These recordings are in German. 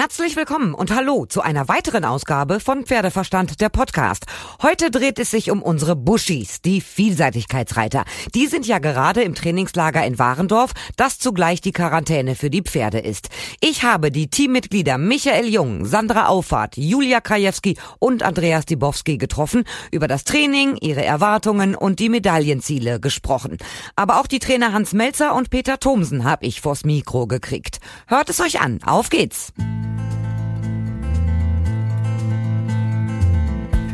Herzlich willkommen und hallo zu einer weiteren Ausgabe von Pferdeverstand, der Podcast. Heute dreht es sich um unsere Buschis, die Vielseitigkeitsreiter. Die sind ja gerade im Trainingslager in Warendorf, das zugleich die Quarantäne für die Pferde ist. Ich habe die Teammitglieder Michael Jung, Sandra Auffahrt, Julia Krajewski und Andreas Dibowski getroffen, über das Training, ihre Erwartungen und die Medaillenziele gesprochen. Aber auch die Trainer Hans Melzer und Peter Thomsen habe ich vors Mikro gekriegt. Hört es euch an, auf geht's!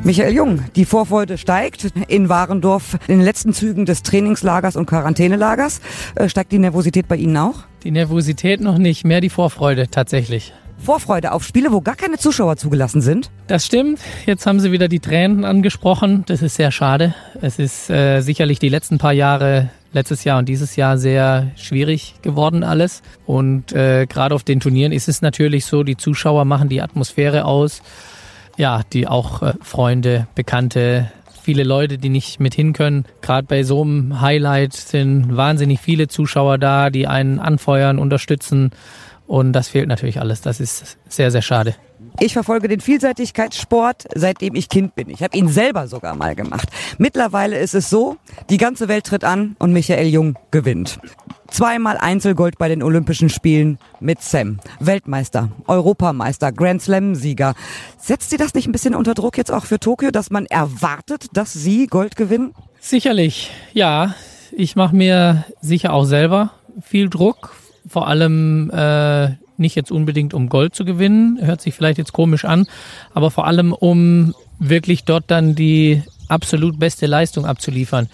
Michael Jung, die Vorfreude steigt in Warendorf in den letzten Zügen des Trainingslagers und Quarantänelagers. Äh, steigt die Nervosität bei Ihnen auch? Die Nervosität noch nicht, mehr die Vorfreude tatsächlich. Vorfreude auf Spiele, wo gar keine Zuschauer zugelassen sind? Das stimmt. Jetzt haben Sie wieder die Tränen angesprochen. Das ist sehr schade. Es ist äh, sicherlich die letzten paar Jahre, letztes Jahr und dieses Jahr sehr schwierig geworden alles. Und äh, gerade auf den Turnieren ist es natürlich so, die Zuschauer machen die Atmosphäre aus ja, die auch äh, Freunde, Bekannte, viele Leute, die nicht mit hin können. Gerade bei so einem Highlight sind wahnsinnig viele Zuschauer da, die einen anfeuern, unterstützen. Und das fehlt natürlich alles. Das ist sehr, sehr schade. Ich verfolge den Vielseitigkeitssport, seitdem ich Kind bin. Ich habe ihn selber sogar mal gemacht. Mittlerweile ist es so, die ganze Welt tritt an und Michael Jung gewinnt. Zweimal Einzelgold bei den Olympischen Spielen mit Sam. Weltmeister, Europameister, Grand Slam-Sieger. Setzt Sie das nicht ein bisschen unter Druck jetzt auch für Tokio, dass man erwartet, dass Sie Gold gewinnen? Sicherlich, ja. Ich mache mir sicher auch selber viel Druck. Vor allem äh, nicht jetzt unbedingt um Gold zu gewinnen, hört sich vielleicht jetzt komisch an, aber vor allem um wirklich dort dann die absolut beste Leistung abzuliefern.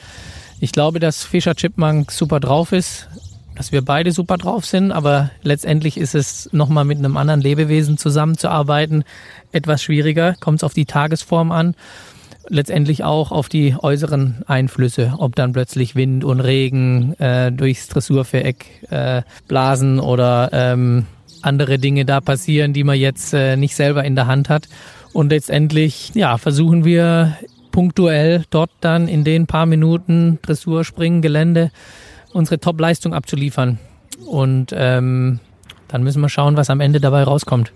Ich glaube, dass Fischer Chipmunk super drauf ist, dass wir beide super drauf sind, aber letztendlich ist es nochmal mit einem anderen Lebewesen zusammenzuarbeiten etwas schwieriger, kommt es auf die Tagesform an, letztendlich auch auf die äußeren Einflüsse, ob dann plötzlich Wind und Regen äh, durchs Dressurviereck äh, blasen oder ähm, andere Dinge da passieren, die man jetzt äh, nicht selber in der Hand hat. Und letztendlich, ja, versuchen wir punktuell dort dann in den paar Minuten Dressur, Springen, Gelände unsere Top-Leistung abzuliefern. Und ähm, dann müssen wir schauen, was am Ende dabei rauskommt.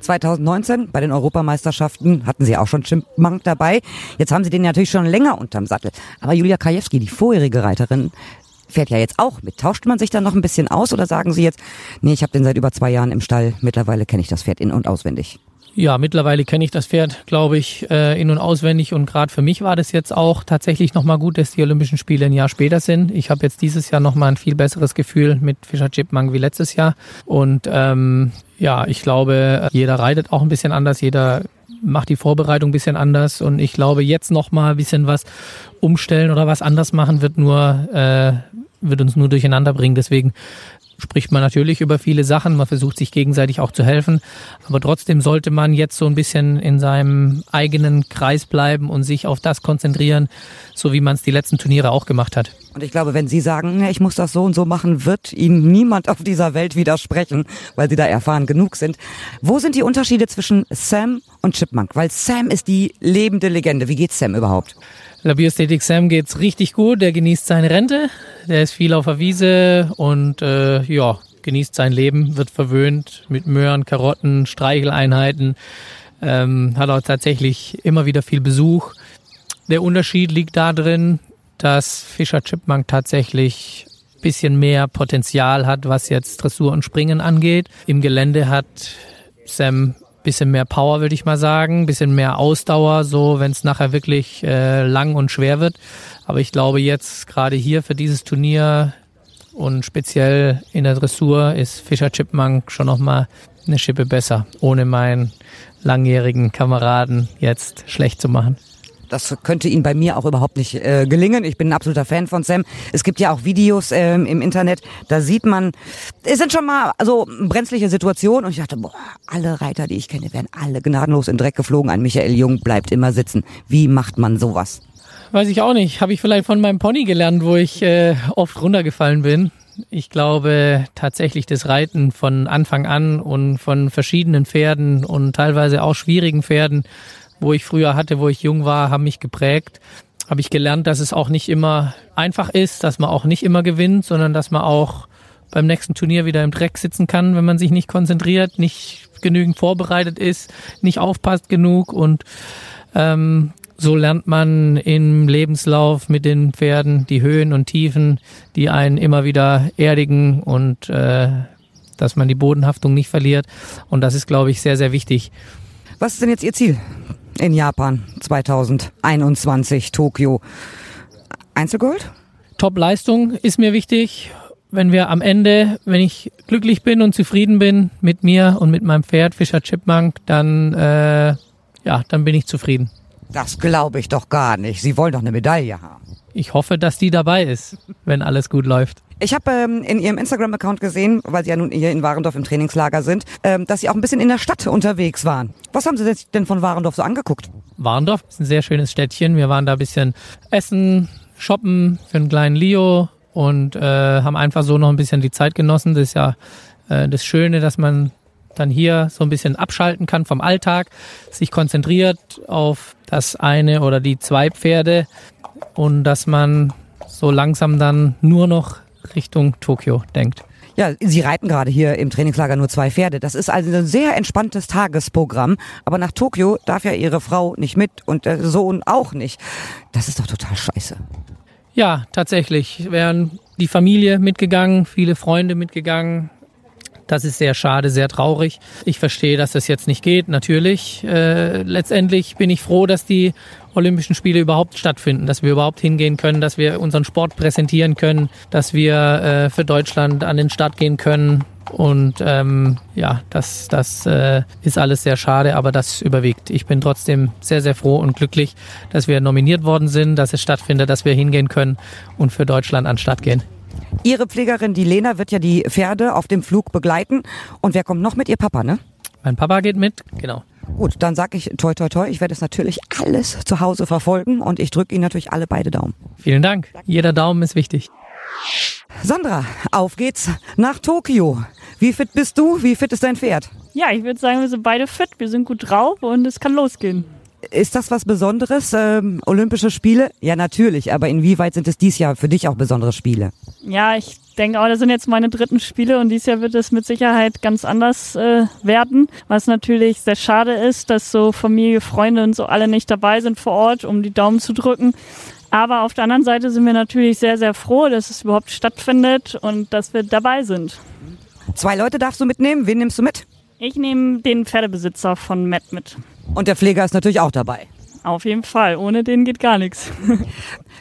2019 bei den Europameisterschaften hatten Sie auch schon Chipmunk dabei. Jetzt haben Sie den natürlich schon länger unterm Sattel. Aber Julia Krajewski, die vorherige Reiterin, fährt ja jetzt auch mit. Tauscht man sich dann noch ein bisschen aus oder sagen Sie jetzt, nee, ich habe den seit über zwei Jahren im Stall, mittlerweile kenne ich das Pferd in- und auswendig? Ja, mittlerweile kenne ich das Pferd, glaube ich, äh, in- und auswendig. Und gerade für mich war das jetzt auch tatsächlich nochmal gut, dass die Olympischen Spiele ein Jahr später sind. Ich habe jetzt dieses Jahr nochmal ein viel besseres Gefühl mit Fischer Chipmunk wie letztes Jahr. Und ähm, ja, ich glaube, jeder reitet auch ein bisschen anders, jeder macht die Vorbereitung ein bisschen anders. Und ich glaube, jetzt nochmal ein bisschen was umstellen oder was anders machen, wird nur, äh, wird uns nur durcheinander bringen. Deswegen spricht man natürlich über viele Sachen, man versucht sich gegenseitig auch zu helfen, aber trotzdem sollte man jetzt so ein bisschen in seinem eigenen Kreis bleiben und sich auf das konzentrieren, so wie man es die letzten Turniere auch gemacht hat. Und ich glaube, wenn Sie sagen, ich muss das so und so machen, wird Ihnen niemand auf dieser Welt widersprechen, weil Sie da erfahren genug sind. Wo sind die Unterschiede zwischen Sam und Chipmunk? Weil Sam ist die lebende Legende. Wie geht's Sam überhaupt? Der Biosthetik Sam geht's richtig gut. Der genießt seine Rente. Der ist viel auf der Wiese und äh, ja, genießt sein Leben, wird verwöhnt mit Möhren, Karotten, Streicheleinheiten. Ähm, hat auch tatsächlich immer wieder viel Besuch. Der Unterschied liegt darin, dass Fischer Chipmunk tatsächlich bisschen mehr Potenzial hat, was jetzt Dressur und Springen angeht. Im Gelände hat Sam bisschen mehr Power, würde ich mal sagen, bisschen mehr Ausdauer, so wenn es nachher wirklich äh, lang und schwer wird. Aber ich glaube jetzt gerade hier für dieses Turnier und speziell in der Dressur ist Fischer Chipmunk schon nochmal eine Schippe besser, ohne meinen langjährigen Kameraden jetzt schlecht zu machen. Das könnte Ihnen bei mir auch überhaupt nicht äh, gelingen. Ich bin ein absoluter Fan von Sam. Es gibt ja auch Videos ähm, im Internet, da sieht man, es sind schon mal so brenzliche Situationen und ich dachte, boah, alle Reiter, die ich kenne, werden alle gnadenlos in Dreck geflogen. Ein Michael Jung bleibt immer sitzen. Wie macht man sowas? Weiß ich auch nicht. Habe ich vielleicht von meinem Pony gelernt, wo ich äh, oft runtergefallen bin. Ich glaube tatsächlich das Reiten von Anfang an und von verschiedenen Pferden und teilweise auch schwierigen Pferden wo ich früher hatte, wo ich jung war, haben mich geprägt. Habe ich gelernt, dass es auch nicht immer einfach ist, dass man auch nicht immer gewinnt, sondern dass man auch beim nächsten Turnier wieder im Dreck sitzen kann, wenn man sich nicht konzentriert, nicht genügend vorbereitet ist, nicht aufpasst genug und ähm, so lernt man im Lebenslauf mit den Pferden die Höhen und Tiefen, die einen immer wieder erdigen und äh, dass man die Bodenhaftung nicht verliert. Und das ist, glaube ich, sehr, sehr wichtig. Was ist denn jetzt Ihr Ziel in Japan 2021, Tokio? Einzelgold? Top-Leistung ist mir wichtig. Wenn wir am Ende, wenn ich glücklich bin und zufrieden bin mit mir und mit meinem Pferd Fischer Chipmunk, dann äh, ja, dann bin ich zufrieden. Das glaube ich doch gar nicht. Sie wollen doch eine Medaille haben. Ich hoffe, dass die dabei ist, wenn alles gut läuft. Ich habe ähm, in Ihrem Instagram-Account gesehen, weil Sie ja nun hier in Warendorf im Trainingslager sind, ähm, dass Sie auch ein bisschen in der Stadt unterwegs waren. Was haben Sie denn von Warendorf so angeguckt? Warendorf ist ein sehr schönes Städtchen. Wir waren da ein bisschen essen, shoppen für einen kleinen Leo und äh, haben einfach so noch ein bisschen die Zeit genossen. Das ist ja äh, das Schöne, dass man dann hier so ein bisschen abschalten kann vom Alltag, sich konzentriert auf das eine oder die zwei Pferde und dass man so langsam dann nur noch Richtung Tokio denkt. Ja, Sie reiten gerade hier im Trainingslager nur zwei Pferde. Das ist also ein sehr entspanntes Tagesprogramm. Aber nach Tokio darf ja Ihre Frau nicht mit und der Sohn auch nicht. Das ist doch total scheiße. Ja, tatsächlich. Wären die Familie mitgegangen, viele Freunde mitgegangen. Das ist sehr schade, sehr traurig. Ich verstehe, dass das jetzt nicht geht, natürlich. Äh, letztendlich bin ich froh, dass die Olympischen Spiele überhaupt stattfinden, dass wir überhaupt hingehen können, dass wir unseren Sport präsentieren können, dass wir äh, für Deutschland an den Start gehen können. Und ähm, ja, das, das äh, ist alles sehr schade, aber das überwiegt. Ich bin trotzdem sehr, sehr froh und glücklich, dass wir nominiert worden sind, dass es stattfindet, dass wir hingehen können und für Deutschland an den Start gehen. Ihre Pflegerin, die Lena, wird ja die Pferde auf dem Flug begleiten. Und wer kommt noch mit? Ihr Papa, ne? Mein Papa geht mit, genau. Gut, dann sag ich toi toi toi. Ich werde es natürlich alles zu Hause verfolgen und ich drücke Ihnen natürlich alle beide Daumen. Vielen Dank. Jeder Daumen ist wichtig. Sandra, auf geht's nach Tokio. Wie fit bist du? Wie fit ist dein Pferd? Ja, ich würde sagen, wir sind beide fit, wir sind gut drauf und es kann losgehen. Ist das was Besonderes? Ähm, Olympische Spiele? Ja, natürlich. Aber inwieweit sind es dies Jahr für dich auch besondere Spiele? Ja, ich denke auch, das sind jetzt meine dritten Spiele und dieses Jahr wird es mit Sicherheit ganz anders äh, werden. Was natürlich sehr schade ist, dass so Familie, Freunde und so alle nicht dabei sind vor Ort, um die Daumen zu drücken. Aber auf der anderen Seite sind wir natürlich sehr, sehr froh, dass es überhaupt stattfindet und dass wir dabei sind. Zwei Leute darfst du mitnehmen. Wen nimmst du mit? Ich nehme den Pferdebesitzer von Matt mit. Und der Pfleger ist natürlich auch dabei. Auf jeden Fall. Ohne den geht gar nichts.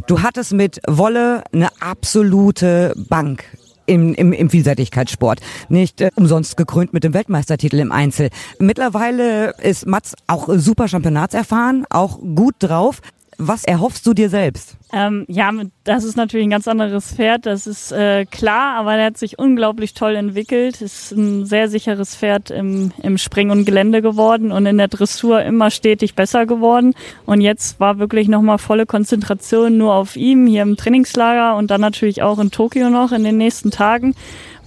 Du hattest mit Wolle eine absolute Bank im, im, im Vielseitigkeitssport. Nicht äh, umsonst gekrönt mit dem Weltmeistertitel im Einzel. Mittlerweile ist Mats auch super Championatserfahren, auch gut drauf. Was erhoffst du dir selbst? Ähm, ja, das ist natürlich ein ganz anderes Pferd, das ist äh, klar, aber der hat sich unglaublich toll entwickelt. Ist ein sehr sicheres Pferd im, im Spring und Gelände geworden und in der Dressur immer stetig besser geworden. Und jetzt war wirklich nochmal volle Konzentration nur auf ihm hier im Trainingslager und dann natürlich auch in Tokio noch in den nächsten Tagen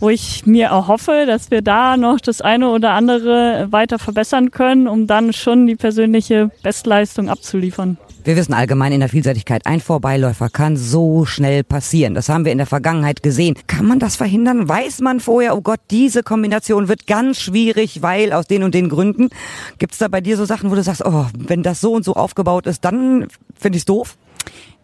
wo ich mir erhoffe, dass wir da noch das eine oder andere weiter verbessern können, um dann schon die persönliche Bestleistung abzuliefern. Wir wissen allgemein in der Vielseitigkeit, ein Vorbeiläufer kann so schnell passieren. Das haben wir in der Vergangenheit gesehen. Kann man das verhindern? Weiß man vorher, oh Gott, diese Kombination wird ganz schwierig, weil aus den und den Gründen. Gibt es da bei dir so Sachen, wo du sagst, oh, wenn das so und so aufgebaut ist, dann finde ich es doof?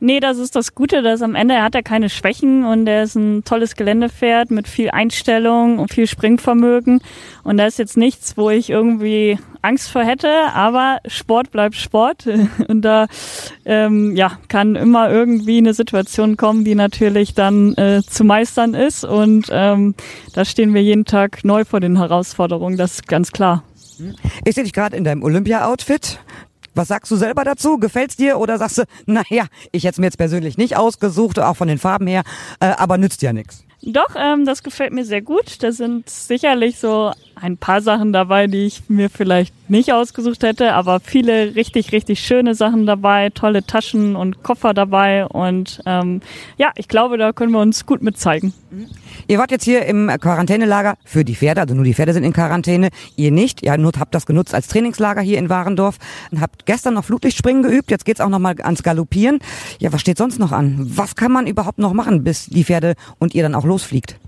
Nee, das ist das Gute, dass am Ende er hat er keine Schwächen und er ist ein tolles Geländepferd mit viel Einstellung und viel Springvermögen. Und da ist jetzt nichts, wo ich irgendwie Angst vor hätte, aber Sport bleibt Sport. Und da ähm, ja, kann immer irgendwie eine Situation kommen, die natürlich dann äh, zu meistern ist. Und ähm, da stehen wir jeden Tag neu vor den Herausforderungen, das ist ganz klar. Ich sehe dich gerade in deinem Olympia-Outfit. Was sagst du selber dazu? Gefällt's dir oder sagst du, naja, ich hätte es mir jetzt persönlich nicht ausgesucht, auch von den Farben her, äh, aber nützt ja nichts? Doch, ähm, das gefällt mir sehr gut. Da sind sicherlich so ein paar Sachen dabei, die ich mir vielleicht nicht ausgesucht hätte, aber viele richtig, richtig schöne Sachen dabei, tolle Taschen und Koffer dabei und ähm, ja, ich glaube, da können wir uns gut mit zeigen. Ihr wart jetzt hier im Quarantänelager für die Pferde, also nur die Pferde sind in Quarantäne, ihr nicht. Ihr habt das genutzt als Trainingslager hier in Warendorf und habt gestern noch Flutlichtspringen geübt, jetzt geht's auch noch mal ans Galoppieren. Ja, was steht sonst noch an? Was kann man überhaupt noch machen, bis die Pferde und ihr dann auch losfliegt?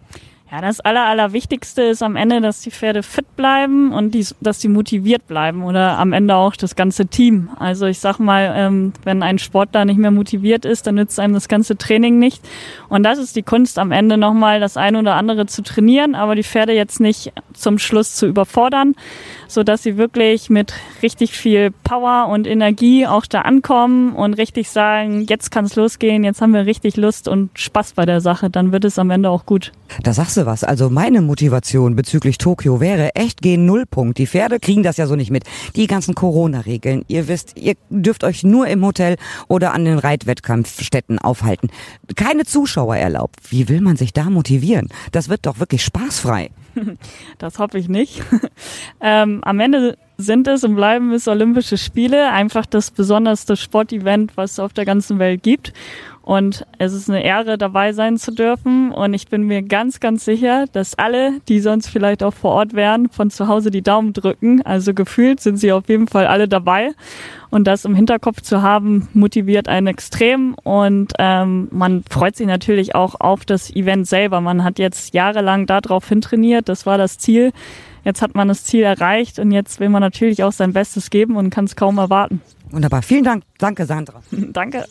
Ja, das Aller, Allerwichtigste ist am Ende, dass die Pferde fit bleiben und die, dass die motiviert bleiben oder am Ende auch das ganze Team. Also ich sag mal, ähm, wenn ein Sportler nicht mehr motiviert ist, dann nützt einem das ganze Training nicht. Und das ist die Kunst am Ende nochmal, das eine oder andere zu trainieren, aber die Pferde jetzt nicht zum Schluss zu überfordern, so dass sie wirklich mit richtig viel Power und Energie auch da ankommen und richtig sagen, jetzt kann es losgehen, jetzt haben wir richtig Lust und Spaß bei der Sache, dann wird es am Ende auch gut. Da sagst du was. Also meine Motivation bezüglich Tokio wäre echt gehen Nullpunkt. Die Pferde kriegen das ja so nicht mit. Die ganzen Corona-Regeln. Ihr wisst, ihr dürft euch nur im Hotel oder an den Reitwettkampfstätten aufhalten. Keine Zuschauer erlaubt. Wie will man sich da motivieren? Das wird doch wirklich spaßfrei. Das hoffe ich nicht. ähm, am Ende sind es und bleiben es Olympische Spiele, einfach das besonderste Sportevent, was es auf der ganzen Welt gibt. Und es ist eine Ehre, dabei sein zu dürfen. Und ich bin mir ganz, ganz sicher, dass alle, die sonst vielleicht auch vor Ort wären, von zu Hause die Daumen drücken. Also gefühlt sind sie auf jeden Fall alle dabei. Und das im Hinterkopf zu haben, motiviert einen extrem. Und ähm, man freut sich natürlich auch auf das Event selber. Man hat jetzt jahrelang darauf hintrainiert. Das war das Ziel. Jetzt hat man das Ziel erreicht und jetzt will man natürlich auch sein Bestes geben und kann es kaum erwarten. Wunderbar. Vielen Dank. Danke, Sandra. Danke.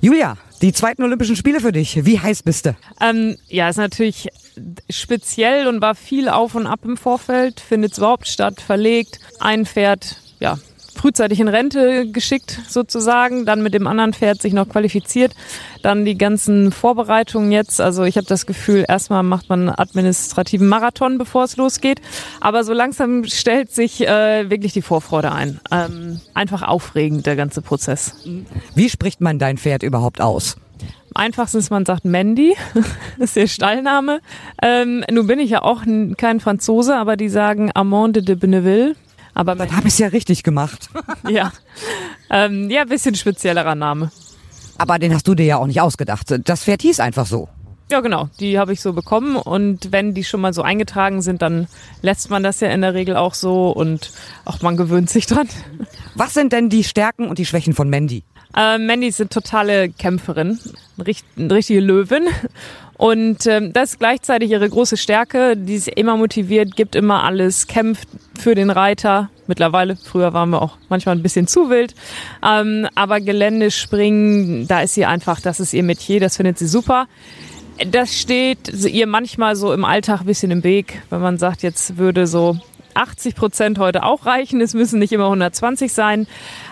Julia, die zweiten Olympischen Spiele für dich. Wie heiß bist du? Ähm, ja, ist natürlich speziell und war viel auf und ab im Vorfeld. Findet überhaupt statt, verlegt. Ein Pferd, ja, frühzeitig in Rente geschickt sozusagen, dann mit dem anderen Pferd sich noch qualifiziert, dann die ganzen Vorbereitungen jetzt. Also ich habe das Gefühl, erstmal macht man einen administrativen Marathon, bevor es losgeht. Aber so langsam stellt sich äh, wirklich die Vorfreude ein. Ähm, einfach aufregend, der ganze Prozess. Wie spricht man dein Pferd überhaupt aus? Am einfachsten ist, man sagt Mandy, das ist der Stallname. Ähm, nun bin ich ja auch kein Franzose, aber die sagen Amande de Benneville. Aber dann habe ich ja richtig gemacht. ja, ähm, ja, bisschen speziellerer Name. Aber den hast du dir ja auch nicht ausgedacht. Das Pferd hieß einfach so. Ja, genau. Die habe ich so bekommen. Und wenn die schon mal so eingetragen sind, dann lässt man das ja in der Regel auch so und auch man gewöhnt sich dran. Was sind denn die Stärken und die Schwächen von Mandy? Äh, Mandy ist eine totale Kämpferin, eine richtige Löwin. Und ähm, das ist gleichzeitig ihre große Stärke. Die ist immer motiviert, gibt immer alles, kämpft für den Reiter. Mittlerweile, früher waren wir auch manchmal ein bisschen zu wild. Ähm, aber Gelände springen, da ist sie einfach, das ist ihr Metier, das findet sie super. Das steht ihr manchmal so im Alltag ein bisschen im Weg, wenn man sagt, jetzt würde so 80 Prozent heute auch reichen. Es müssen nicht immer 120 sein.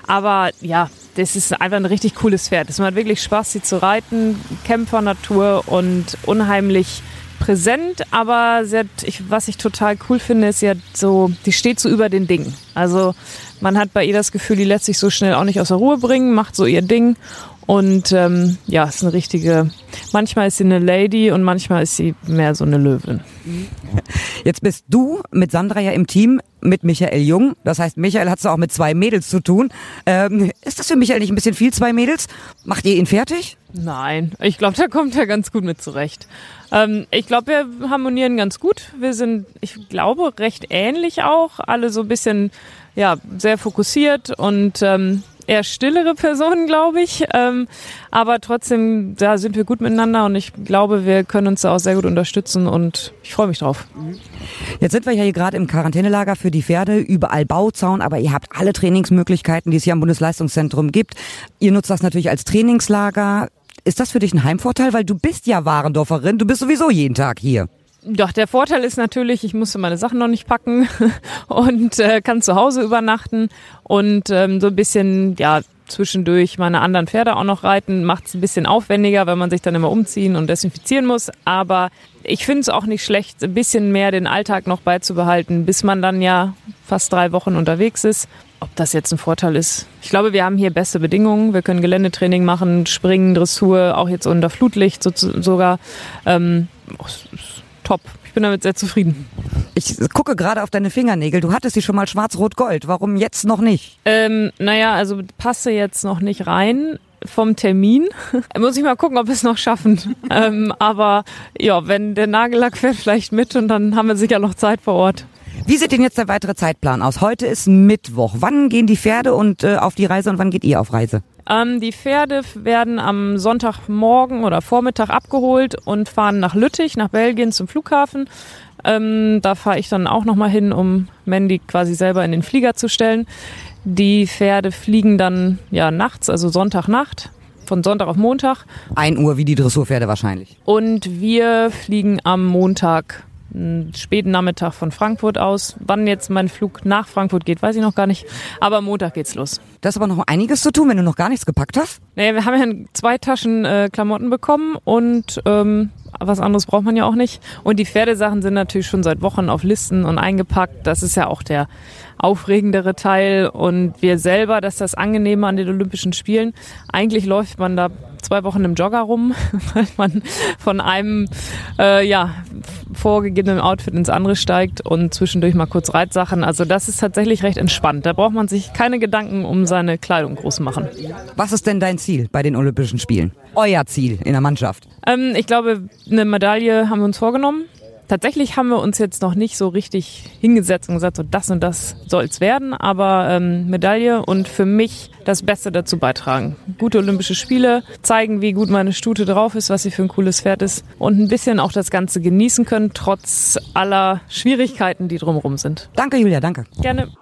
Aber ja, das ist einfach ein richtig cooles Pferd. Es macht wirklich Spaß, sie zu reiten. Kämpfernatur und unheimlich präsent, aber hat, ich, was ich total cool finde, ist, sie hat so, die steht so über den Dingen. Also man hat bei ihr das Gefühl, die lässt sich so schnell auch nicht aus der Ruhe bringen, macht so ihr Ding und ähm, ja, ist eine richtige. Manchmal ist sie eine Lady und manchmal ist sie mehr so eine Löwin. Jetzt bist du mit Sandra ja im Team mit Michael Jung. Das heißt, Michael hat es auch mit zwei Mädels zu tun. Ähm, ist das für Michael nicht ein bisschen viel, zwei Mädels? Macht ihr ihn fertig? Nein, ich glaube, da kommt er ganz gut mit zurecht. Ähm, ich glaube, wir harmonieren ganz gut. Wir sind, ich glaube, recht ähnlich auch. Alle so ein bisschen, ja, sehr fokussiert und ähm, eher stillere Personen, glaube ich. Ähm, aber trotzdem, da sind wir gut miteinander und ich glaube, wir können uns da auch sehr gut unterstützen und ich freue mich drauf. Jetzt sind wir ja hier gerade im Quarantänelager für die Pferde, überall Bauzaun, aber ihr habt alle Trainingsmöglichkeiten, die es hier am Bundesleistungszentrum gibt. Ihr nutzt das natürlich als Trainingslager. Ist das für dich ein Heimvorteil? Weil du bist ja Warendorferin, du bist sowieso jeden Tag hier. Doch, der Vorteil ist natürlich, ich musste meine Sachen noch nicht packen und äh, kann zu Hause übernachten und ähm, so ein bisschen, ja, zwischendurch meine anderen Pferde auch noch reiten. Macht es ein bisschen aufwendiger, weil man sich dann immer umziehen und desinfizieren muss. Aber ich finde es auch nicht schlecht, ein bisschen mehr den Alltag noch beizubehalten, bis man dann ja fast drei Wochen unterwegs ist. Ob das jetzt ein Vorteil ist? Ich glaube, wir haben hier beste Bedingungen. Wir können Geländetraining machen, Springen, Dressur, auch jetzt unter Flutlicht so, sogar. Ähm, top. Ich bin damit sehr zufrieden. Ich gucke gerade auf deine Fingernägel. Du hattest sie schon mal schwarz-rot-gold. Warum jetzt noch nicht? Ähm, naja, also passe jetzt noch nicht rein vom Termin. Muss ich mal gucken, ob wir es noch schaffen. ähm, aber ja, wenn der Nagellack fährt vielleicht mit und dann haben wir sicher noch Zeit vor Ort. Wie sieht denn jetzt der weitere Zeitplan aus? Heute ist Mittwoch. Wann gehen die Pferde und äh, auf die Reise und wann geht ihr auf Reise? Ähm, die Pferde werden am Sonntagmorgen oder Vormittag abgeholt und fahren nach Lüttich, nach Belgien zum Flughafen. Ähm, da fahre ich dann auch nochmal hin, um Mandy quasi selber in den Flieger zu stellen. Die Pferde fliegen dann ja nachts, also Sonntagnacht, von Sonntag auf Montag. Ein Uhr wie die Dressurpferde wahrscheinlich. Und wir fliegen am Montag späten Nachmittag von Frankfurt aus. Wann jetzt mein Flug nach Frankfurt geht, weiß ich noch gar nicht. Aber Montag geht's los. Das ist aber noch einiges zu tun, wenn du noch gar nichts gepackt hast. Nee, wir haben ja zwei Taschen äh, Klamotten bekommen und ähm, was anderes braucht man ja auch nicht. Und die Pferdesachen sind natürlich schon seit Wochen auf Listen und eingepackt. Das ist ja auch der aufregendere Teil. Und wir selber, das ist das Angenehme an den Olympischen Spielen. Eigentlich läuft man da zwei Wochen im Jogger rum, weil man von einem äh, ja, vorgegebenen Outfit ins andere steigt und zwischendurch mal kurz Reitsachen. Also das ist tatsächlich recht entspannt. Da braucht man sich keine Gedanken um seine Kleidung groß machen. Was ist denn dein Ziel bei den Olympischen Spielen? Euer Ziel in der Mannschaft? Ähm, ich glaube, eine Medaille haben wir uns vorgenommen. Tatsächlich haben wir uns jetzt noch nicht so richtig hingesetzt und gesagt, so das und das soll es werden, aber ähm, Medaille und für mich das Beste dazu beitragen. Gute Olympische Spiele, zeigen, wie gut meine Stute drauf ist, was sie für ein cooles Pferd ist und ein bisschen auch das Ganze genießen können, trotz aller Schwierigkeiten, die drumherum sind. Danke, Julia, danke. Gerne.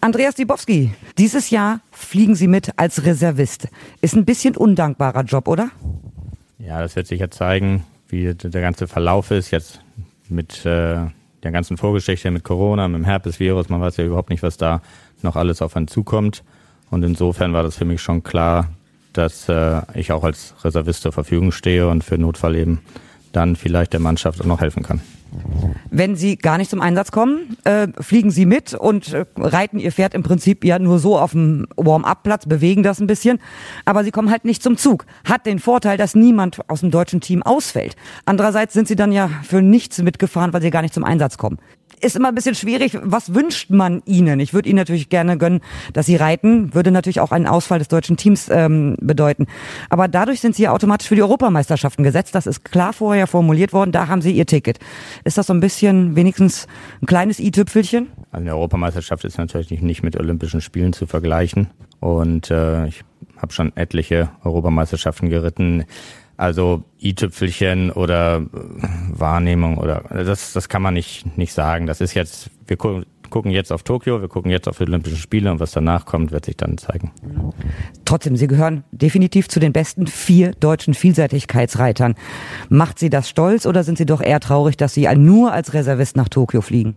Andreas Dibowski, dieses Jahr fliegen Sie mit als Reservist. Ist ein bisschen undankbarer Job, oder? Ja, das wird sich ja zeigen wie der ganze Verlauf ist, jetzt mit äh, der ganzen Vorgeschichte mit Corona, mit dem Herpesvirus, man weiß ja überhaupt nicht, was da noch alles auf einen zukommt. Und insofern war das für mich schon klar, dass äh, ich auch als Reservist zur Verfügung stehe und für Notfall eben dann vielleicht der Mannschaft auch noch helfen kann. Wenn Sie gar nicht zum Einsatz kommen, äh, fliegen Sie mit und äh, reiten Ihr Pferd im Prinzip ja nur so auf dem Warm-up-Platz, bewegen das ein bisschen, aber Sie kommen halt nicht zum Zug. Hat den Vorteil, dass niemand aus dem deutschen Team ausfällt. Andererseits sind Sie dann ja für nichts mitgefahren, weil Sie gar nicht zum Einsatz kommen ist immer ein bisschen schwierig. Was wünscht man ihnen? Ich würde ihnen natürlich gerne gönnen, dass sie reiten. Würde natürlich auch einen Ausfall des deutschen Teams ähm, bedeuten. Aber dadurch sind sie ja automatisch für die Europameisterschaften gesetzt. Das ist klar vorher formuliert worden. Da haben sie ihr Ticket. Ist das so ein bisschen wenigstens ein kleines i-Tüpfelchen? Also eine Europameisterschaft ist natürlich nicht mit Olympischen Spielen zu vergleichen. Und äh, ich habe schon etliche Europameisterschaften geritten. Also i-Tüpfelchen oder äh, Wahrnehmung oder das, das kann man nicht, nicht sagen. Das ist jetzt, wir gu gucken jetzt auf Tokio, wir gucken jetzt auf die Olympischen Spiele und was danach kommt, wird sich dann zeigen. Trotzdem, Sie gehören definitiv zu den besten vier deutschen Vielseitigkeitsreitern. Macht Sie das stolz oder sind Sie doch eher traurig, dass Sie nur als Reservist nach Tokio fliegen?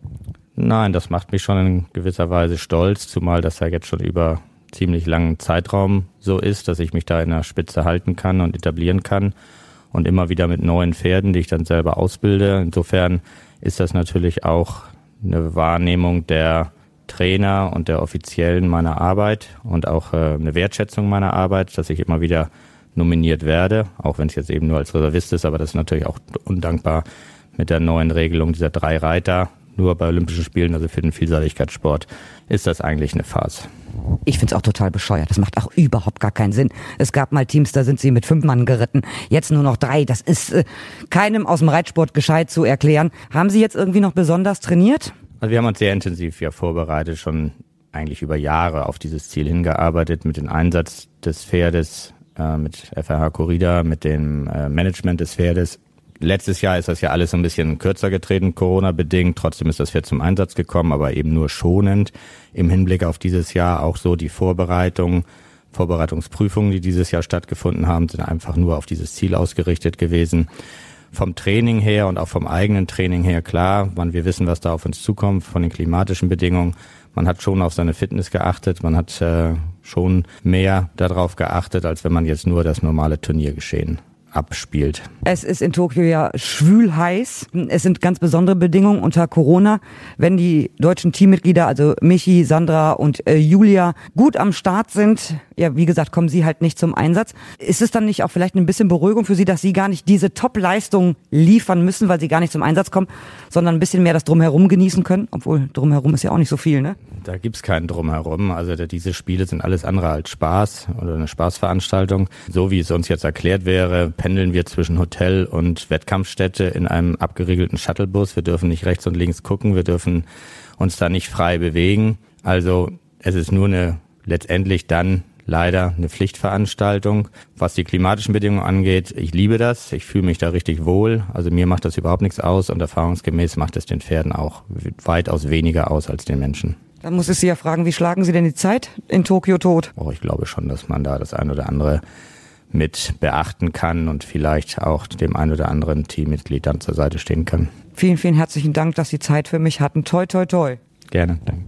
Nein, das macht mich schon in gewisser Weise stolz, zumal das ja jetzt schon über ziemlich langen Zeitraum so ist, dass ich mich da in der Spitze halten kann und etablieren kann und immer wieder mit neuen Pferden, die ich dann selber ausbilde. Insofern ist das natürlich auch eine Wahrnehmung der Trainer und der Offiziellen meiner Arbeit und auch äh, eine Wertschätzung meiner Arbeit, dass ich immer wieder nominiert werde, auch wenn es jetzt eben nur als Reservist ist, aber das ist natürlich auch undankbar mit der neuen Regelung dieser drei Reiter, nur bei Olympischen Spielen, also für den Vielseitigkeitssport, ist das eigentlich eine Farce. Ich finde es auch total bescheuert. Das macht auch überhaupt gar keinen Sinn. Es gab mal Teams, da sind sie mit fünf Mann geritten. Jetzt nur noch drei. Das ist äh, keinem aus dem Reitsport gescheit zu erklären. Haben Sie jetzt irgendwie noch besonders trainiert? Also wir haben uns sehr intensiv ja vorbereitet, schon eigentlich über Jahre auf dieses Ziel hingearbeitet mit dem Einsatz des Pferdes, äh, mit FRH Corrida, mit dem äh, Management des Pferdes Letztes Jahr ist das ja alles ein bisschen kürzer getreten, Corona-bedingt. Trotzdem ist das Pferd zum Einsatz gekommen, aber eben nur schonend. Im Hinblick auf dieses Jahr auch so die Vorbereitung, Vorbereitungsprüfungen, die dieses Jahr stattgefunden haben, sind einfach nur auf dieses Ziel ausgerichtet gewesen. Vom Training her und auch vom eigenen Training her klar, man, wir wissen, was da auf uns zukommt, von den klimatischen Bedingungen. Man hat schon auf seine Fitness geachtet, man hat äh, schon mehr darauf geachtet, als wenn man jetzt nur das normale Turniergeschehen abspielt. Es ist in Tokio ja schwül heiß. Es sind ganz besondere Bedingungen unter Corona. Wenn die deutschen Teammitglieder, also Michi, Sandra und äh, Julia, gut am Start sind, ja, wie gesagt, kommen sie halt nicht zum Einsatz. Ist es dann nicht auch vielleicht ein bisschen Beruhigung für sie, dass sie gar nicht diese Top-Leistung liefern müssen, weil sie gar nicht zum Einsatz kommen, sondern ein bisschen mehr das Drumherum genießen können? Obwohl, Drumherum ist ja auch nicht so viel, ne? Da gibt's keinen Drumherum. Also diese Spiele sind alles andere als Spaß oder eine Spaßveranstaltung. So wie es uns jetzt erklärt wäre, pendeln wir zwischen Hotel und Wettkampfstätte in einem abgeriegelten Shuttlebus. Wir dürfen nicht rechts und links gucken, wir dürfen uns da nicht frei bewegen. Also es ist nur eine letztendlich dann leider eine Pflichtveranstaltung. Was die klimatischen Bedingungen angeht, ich liebe das. Ich fühle mich da richtig wohl. Also mir macht das überhaupt nichts aus und erfahrungsgemäß macht es den Pferden auch weitaus weniger aus als den Menschen. Dann muss ich Sie ja fragen, wie schlagen Sie denn die Zeit in Tokio tot? Oh, ich glaube schon, dass man da das ein oder andere mit beachten kann und vielleicht auch dem ein oder anderen Teammitglied dann zur Seite stehen kann. Vielen, vielen herzlichen Dank, dass Sie Zeit für mich hatten. Toi, toi, toi. Gerne, danke.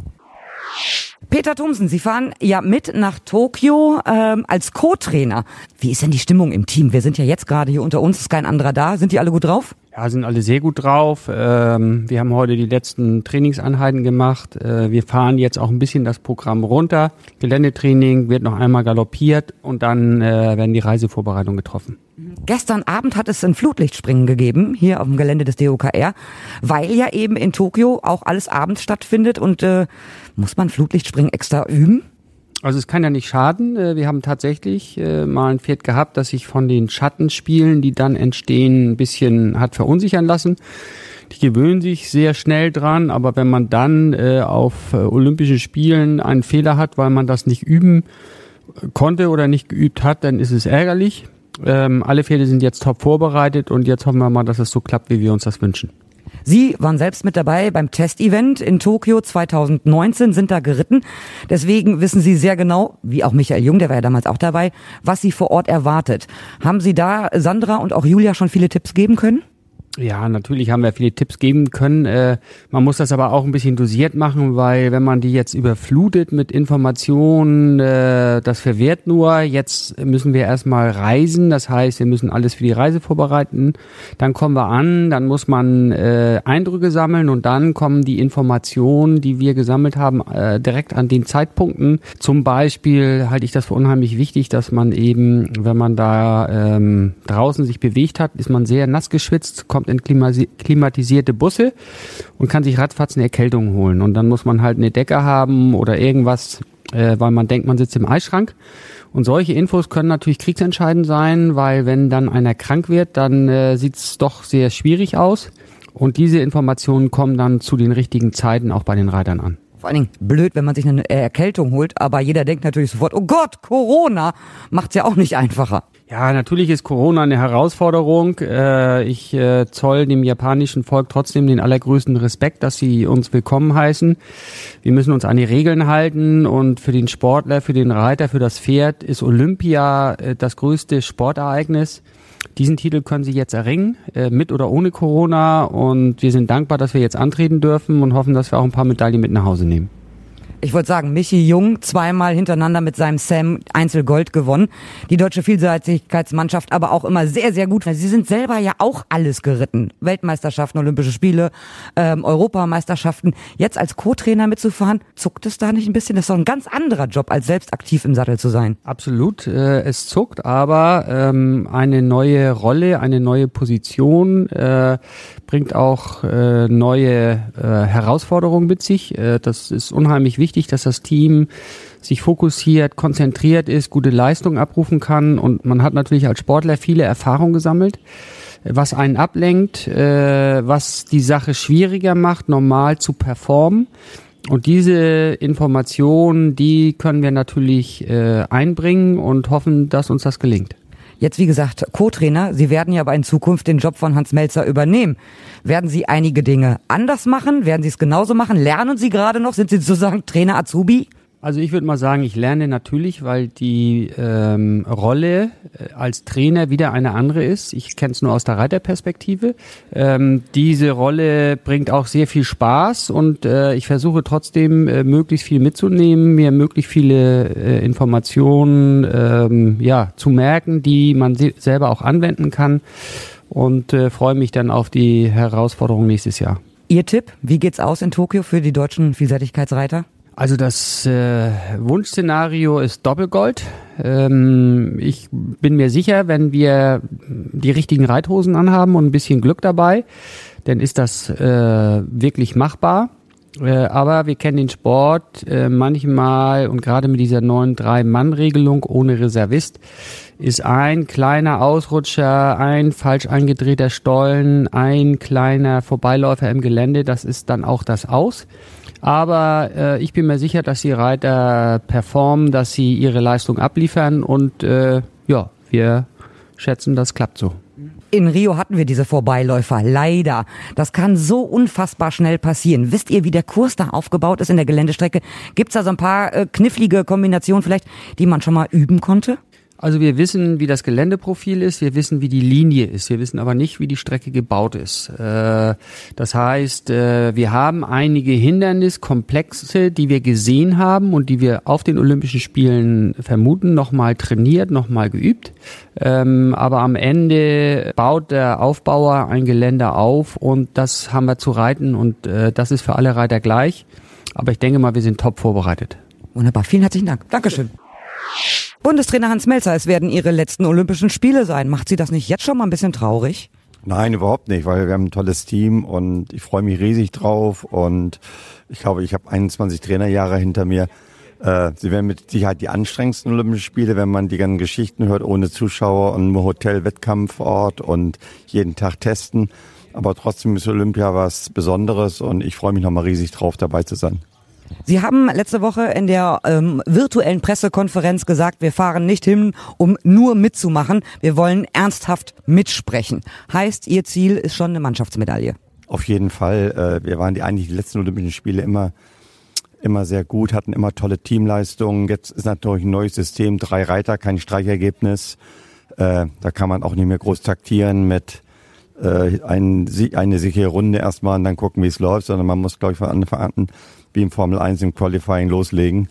Peter Thomsen, Sie fahren ja mit nach Tokio ähm, als Co-Trainer. Wie ist denn die Stimmung im Team? Wir sind ja jetzt gerade hier unter uns, ist kein anderer da. Sind die alle gut drauf? Ja, sind alle sehr gut drauf. Ähm, wir haben heute die letzten Trainingseinheiten gemacht. Äh, wir fahren jetzt auch ein bisschen das Programm runter. Geländetraining wird noch einmal galoppiert und dann äh, werden die Reisevorbereitungen getroffen. Gestern Abend hat es ein Flutlichtspringen gegeben, hier auf dem Gelände des DOKR, weil ja eben in Tokio auch alles abends stattfindet und äh, muss man Flutlichtspringen extra üben? Also es kann ja nicht schaden. Äh, wir haben tatsächlich äh, mal ein Pferd gehabt, das sich von den Schattenspielen, die dann entstehen, ein bisschen hat verunsichern lassen. Die gewöhnen sich sehr schnell dran, aber wenn man dann äh, auf Olympischen Spielen einen Fehler hat, weil man das nicht üben konnte oder nicht geübt hat, dann ist es ärgerlich. Ähm, alle Pferde sind jetzt top vorbereitet und jetzt hoffen wir mal, dass es so klappt, wie wir uns das wünschen. Sie waren selbst mit dabei beim Testevent in Tokio 2019, sind da geritten. Deswegen wissen Sie sehr genau, wie auch Michael Jung, der war ja damals auch dabei, was Sie vor Ort erwartet. Haben Sie da Sandra und auch Julia schon viele Tipps geben können? Ja, natürlich haben wir viele Tipps geben können. Äh, man muss das aber auch ein bisschen dosiert machen, weil wenn man die jetzt überflutet mit Informationen, äh, das verwehrt nur. Jetzt müssen wir erstmal reisen, das heißt, wir müssen alles für die Reise vorbereiten. Dann kommen wir an, dann muss man äh, Eindrücke sammeln und dann kommen die Informationen, die wir gesammelt haben, äh, direkt an den Zeitpunkten. Zum Beispiel halte ich das für unheimlich wichtig, dass man eben, wenn man da ähm, draußen sich bewegt hat, ist man sehr nass geschwitzt, kommt in klimatisierte Busse und kann sich ratzfatz eine Erkältung holen. Und dann muss man halt eine Decke haben oder irgendwas, äh, weil man denkt, man sitzt im Eisschrank. Und solche Infos können natürlich kriegsentscheidend sein, weil wenn dann einer krank wird, dann äh, sieht es doch sehr schwierig aus. Und diese Informationen kommen dann zu den richtigen Zeiten auch bei den Reitern an. Vor allen Dingen blöd, wenn man sich eine Erkältung holt, aber jeder denkt natürlich sofort, oh Gott, Corona macht's ja auch nicht einfacher. Ja, natürlich ist Corona eine Herausforderung. Äh, ich äh, zoll dem japanischen Volk trotzdem den allergrößten Respekt, dass sie uns willkommen heißen. Wir müssen uns an die Regeln halten und für den Sportler, für den Reiter, für das Pferd ist Olympia äh, das größte Sportereignis. Diesen Titel können Sie jetzt erringen, mit oder ohne Corona. Und wir sind dankbar, dass wir jetzt antreten dürfen und hoffen, dass wir auch ein paar Medaillen mit nach Hause nehmen ich wollte sagen, Michi Jung zweimal hintereinander mit seinem Sam Einzelgold gewonnen. Die deutsche Vielseitigkeitsmannschaft aber auch immer sehr, sehr gut. Sie sind selber ja auch alles geritten. Weltmeisterschaften, Olympische Spiele, ähm, Europameisterschaften. Jetzt als Co-Trainer mitzufahren, zuckt es da nicht ein bisschen? Das ist doch ein ganz anderer Job, als selbst aktiv im Sattel zu sein. Absolut, äh, es zuckt, aber ähm, eine neue Rolle, eine neue Position äh, bringt auch äh, neue äh, Herausforderungen mit sich. Äh, das ist unheimlich wichtig wichtig, dass das Team sich fokussiert, konzentriert ist, gute Leistung abrufen kann und man hat natürlich als Sportler viele Erfahrungen gesammelt, was einen ablenkt, äh, was die Sache schwieriger macht, normal zu performen. Und diese Informationen, die können wir natürlich äh, einbringen und hoffen, dass uns das gelingt. Jetzt, wie gesagt, Co-Trainer. Sie werden ja aber in Zukunft den Job von Hans Melzer übernehmen. Werden Sie einige Dinge anders machen? Werden Sie es genauso machen? Lernen Sie gerade noch? Sind Sie sozusagen Trainer Azubi? Also ich würde mal sagen, ich lerne natürlich, weil die ähm, Rolle äh, als Trainer wieder eine andere ist. Ich kenne es nur aus der Reiterperspektive. Ähm, diese Rolle bringt auch sehr viel Spaß und äh, ich versuche trotzdem äh, möglichst viel mitzunehmen, mir möglichst viele äh, Informationen ähm, ja zu merken, die man selber auch anwenden kann und äh, freue mich dann auf die Herausforderung nächstes Jahr. Ihr Tipp, wie geht's aus in Tokio für die deutschen Vielseitigkeitsreiter? Also das äh, Wunschszenario ist Doppelgold. Ähm, ich bin mir sicher, wenn wir die richtigen Reithosen anhaben und ein bisschen Glück dabei, dann ist das äh, wirklich machbar. Äh, aber wir kennen den Sport äh, manchmal und gerade mit dieser neuen Drei-Mann-Regelung ohne Reservist ist ein kleiner Ausrutscher, ein falsch eingedrehter Stollen, ein kleiner Vorbeiläufer im Gelände, das ist dann auch das Aus. Aber äh, ich bin mir sicher, dass die Reiter performen, dass sie ihre Leistung abliefern und äh, ja, wir schätzen, das klappt so. In Rio hatten wir diese Vorbeiläufer, leider. Das kann so unfassbar schnell passieren. Wisst ihr, wie der Kurs da aufgebaut ist in der Geländestrecke? Gibt's da so ein paar äh, knifflige Kombinationen vielleicht, die man schon mal üben konnte? Also wir wissen, wie das Geländeprofil ist, wir wissen, wie die Linie ist, wir wissen aber nicht, wie die Strecke gebaut ist. Äh, das heißt, äh, wir haben einige Hinderniskomplexe, die wir gesehen haben und die wir auf den Olympischen Spielen vermuten, nochmal trainiert, nochmal geübt. Ähm, aber am Ende baut der Aufbauer ein Gelände auf und das haben wir zu reiten und äh, das ist für alle Reiter gleich. Aber ich denke mal, wir sind top vorbereitet. Wunderbar, vielen herzlichen Dank. Dankeschön. Bundestrainer Hans Melzer, es werden Ihre letzten Olympischen Spiele sein. Macht Sie das nicht jetzt schon mal ein bisschen traurig? Nein, überhaupt nicht, weil wir haben ein tolles Team und ich freue mich riesig drauf und ich glaube, ich habe 21 Trainerjahre hinter mir. Äh, sie werden mit Sicherheit die anstrengendsten Olympischen Spiele, wenn man die ganzen Geschichten hört, ohne Zuschauer und nur Hotel, Wettkampfort und jeden Tag testen. Aber trotzdem ist Olympia was Besonderes und ich freue mich nochmal riesig drauf, dabei zu sein. Sie haben letzte Woche in der ähm, virtuellen Pressekonferenz gesagt, wir fahren nicht hin, um nur mitzumachen. Wir wollen ernsthaft mitsprechen. Heißt, Ihr Ziel ist schon eine Mannschaftsmedaille? Auf jeden Fall. Äh, wir waren die eigentlich die letzten Olympischen Spiele immer immer sehr gut, hatten immer tolle Teamleistungen. Jetzt ist natürlich ein neues System, drei Reiter, kein Streichergebnis. Äh, da kann man auch nicht mehr groß taktieren mit äh, ein, eine sichere Runde erstmal und dann gucken, wie es läuft, sondern man muss, glaube ich, von Anfang an wie im Formel 1 im Qualifying loslegen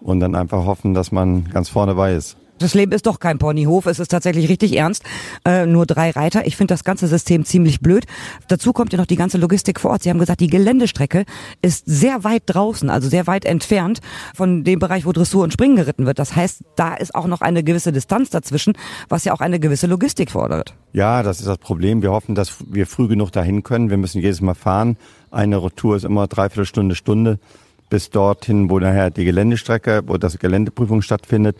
und dann einfach hoffen, dass man ganz vorne bei ist. Das Leben ist doch kein Ponyhof, es ist tatsächlich richtig ernst. Äh, nur drei Reiter. Ich finde das ganze System ziemlich blöd. Dazu kommt ja noch die ganze Logistik vor Ort. Sie haben gesagt, die Geländestrecke ist sehr weit draußen, also sehr weit entfernt von dem Bereich, wo Dressur und Springen geritten wird. Das heißt, da ist auch noch eine gewisse Distanz dazwischen, was ja auch eine gewisse Logistik fordert. Ja, das ist das Problem. Wir hoffen, dass wir früh genug dahin können. Wir müssen jedes Mal fahren. Eine Retour ist immer dreiviertel Stunde, Stunde bis dorthin, wo nachher die Geländestrecke, wo das Geländeprüfung stattfindet.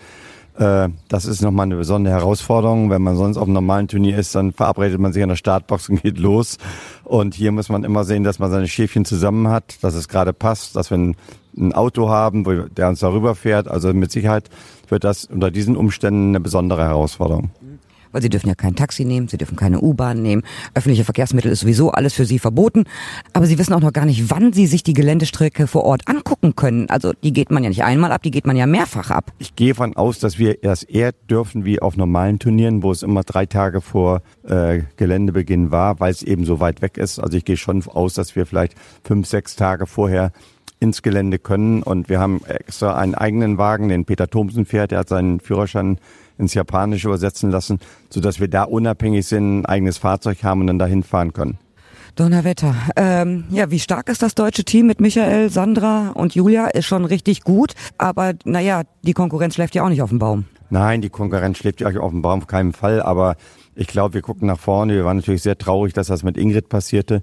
Äh, das ist nochmal eine besondere Herausforderung. Wenn man sonst auf einem normalen Turnier ist, dann verabredet man sich an der Startbox und geht los. Und hier muss man immer sehen, dass man seine Schäfchen zusammen hat, dass es gerade passt, dass wir ein, ein Auto haben, wo, der uns darüber fährt. Also mit Sicherheit wird das unter diesen Umständen eine besondere Herausforderung weil sie dürfen ja kein Taxi nehmen, sie dürfen keine U-Bahn nehmen, öffentliche Verkehrsmittel ist sowieso alles für sie verboten, aber sie wissen auch noch gar nicht, wann sie sich die Geländestrecke vor Ort angucken können. Also die geht man ja nicht einmal ab, die geht man ja mehrfach ab. Ich gehe von aus, dass wir das eher dürfen wie auf normalen Turnieren, wo es immer drei Tage vor äh, Geländebeginn war, weil es eben so weit weg ist. Also ich gehe schon aus, dass wir vielleicht fünf, sechs Tage vorher ins Gelände können. Und wir haben extra einen eigenen Wagen, den Peter Thomsen fährt. Der hat seinen Führerschein ins Japanische übersetzen lassen, sodass wir da unabhängig sind, ein eigenes Fahrzeug haben und dann dahin fahren können. Donnerwetter. Ähm, ja, wie stark ist das deutsche Team mit Michael, Sandra und Julia? Ist schon richtig gut, aber naja, die Konkurrenz schläft ja auch nicht auf dem Baum. Nein, die Konkurrenz schläft ja auch auf dem Baum, auf keinen Fall, aber ich glaube, wir gucken nach vorne. Wir waren natürlich sehr traurig, dass das mit Ingrid passierte,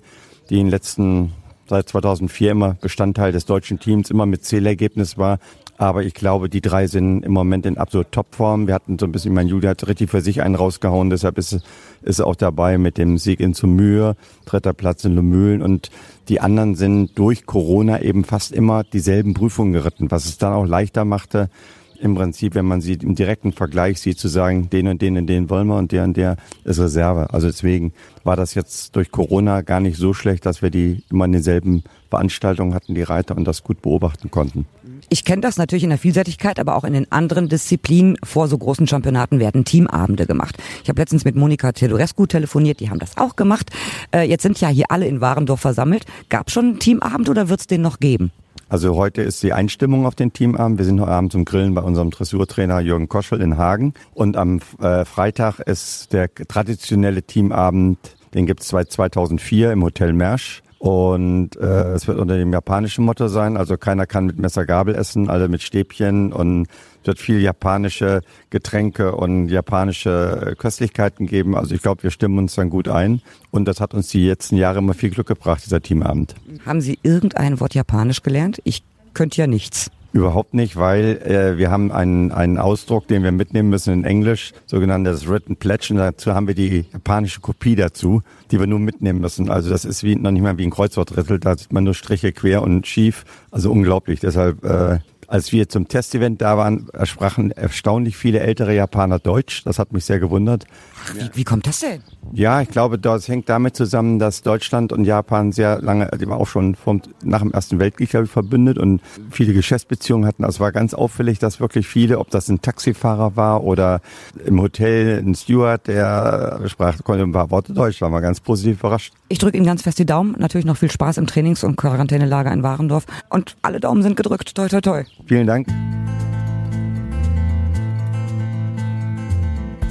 die in den letzten seit 2004 immer Bestandteil des deutschen Teams, immer mit Zählergebnis war. Aber ich glaube, die drei sind im Moment in absolut Topform. Wir hatten so ein bisschen, mein Julia hat richtig für sich einen rausgehauen, deshalb ist, ist auch dabei mit dem Sieg in Zumür, dritter Platz in Lumülen und die anderen sind durch Corona eben fast immer dieselben Prüfungen geritten, was es dann auch leichter machte, im Prinzip, wenn man sie im direkten Vergleich sieht, zu sagen, den und den und den wollen wir und der und der ist Reserve. Also deswegen war das jetzt durch Corona gar nicht so schlecht, dass wir die immer in denselben Veranstaltungen hatten, die Reiter und das gut beobachten konnten. Ich kenne das natürlich in der Vielseitigkeit, aber auch in den anderen Disziplinen vor so großen Championaten werden Teamabende gemacht. Ich habe letztens mit Monika Teodorescu telefoniert, die haben das auch gemacht. Äh, jetzt sind ja hier alle in Warendorf versammelt. Gab schon einen Teamabend oder wird es den noch geben? Also heute ist die Einstimmung auf den Teamabend. Wir sind heute Abend zum Grillen bei unserem Dressurtrainer Jürgen Koschel in Hagen. Und am äh, Freitag ist der traditionelle Teamabend, den gibt es seit 2004 im Hotel Mersch. Und äh, es wird unter dem japanischen Motto sein, also keiner kann mit Messer Gabel essen, alle mit Stäbchen und es wird viel japanische Getränke und japanische Köstlichkeiten geben. Also ich glaube, wir stimmen uns dann gut ein und das hat uns die letzten Jahre immer viel Glück gebracht, dieser Teamabend. Haben Sie irgendein Wort Japanisch gelernt? Ich könnte ja nichts. Überhaupt nicht, weil äh, wir haben einen, einen Ausdruck, den wir mitnehmen müssen in Englisch, sogenanntes Written Pledge. Und dazu haben wir die japanische Kopie dazu, die wir nur mitnehmen müssen. Also das ist wie noch nicht mal wie ein Kreuzwortrittel, da sieht man nur Striche quer und schief. Also unglaublich. Deshalb äh, als wir zum Testevent da waren, sprachen erstaunlich viele ältere Japaner Deutsch. Das hat mich sehr gewundert. Wie, wie kommt das denn? Ja, ich glaube, das hängt damit zusammen, dass Deutschland und Japan sehr lange, die war auch schon vom, nach dem Ersten Weltkrieg, glaube ich, verbündet und viele Geschäftsbeziehungen hatten. Also es war ganz auffällig, dass wirklich viele, ob das ein Taxifahrer war oder im Hotel ein Steward, der sprach, konnte ein paar Worte Deutsch, war mal ganz positiv überrascht. Ich drücke Ihnen ganz fest die Daumen. Natürlich noch viel Spaß im Trainings- und Quarantänelager in Warendorf. Und alle Daumen sind gedrückt. Toi, toi, toi. Vielen Dank.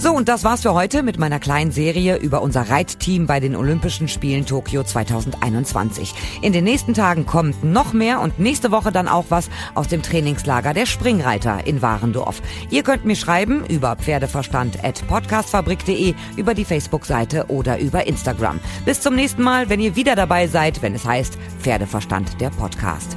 So, und das war's für heute mit meiner kleinen Serie über unser Reitteam bei den Olympischen Spielen Tokio 2021. In den nächsten Tagen kommt noch mehr und nächste Woche dann auch was aus dem Trainingslager der Springreiter in Warendorf. Ihr könnt mir schreiben über pferdeverstand.podcastfabrik.de, über die Facebook-Seite oder über Instagram. Bis zum nächsten Mal, wenn ihr wieder dabei seid, wenn es heißt Pferdeverstand der Podcast.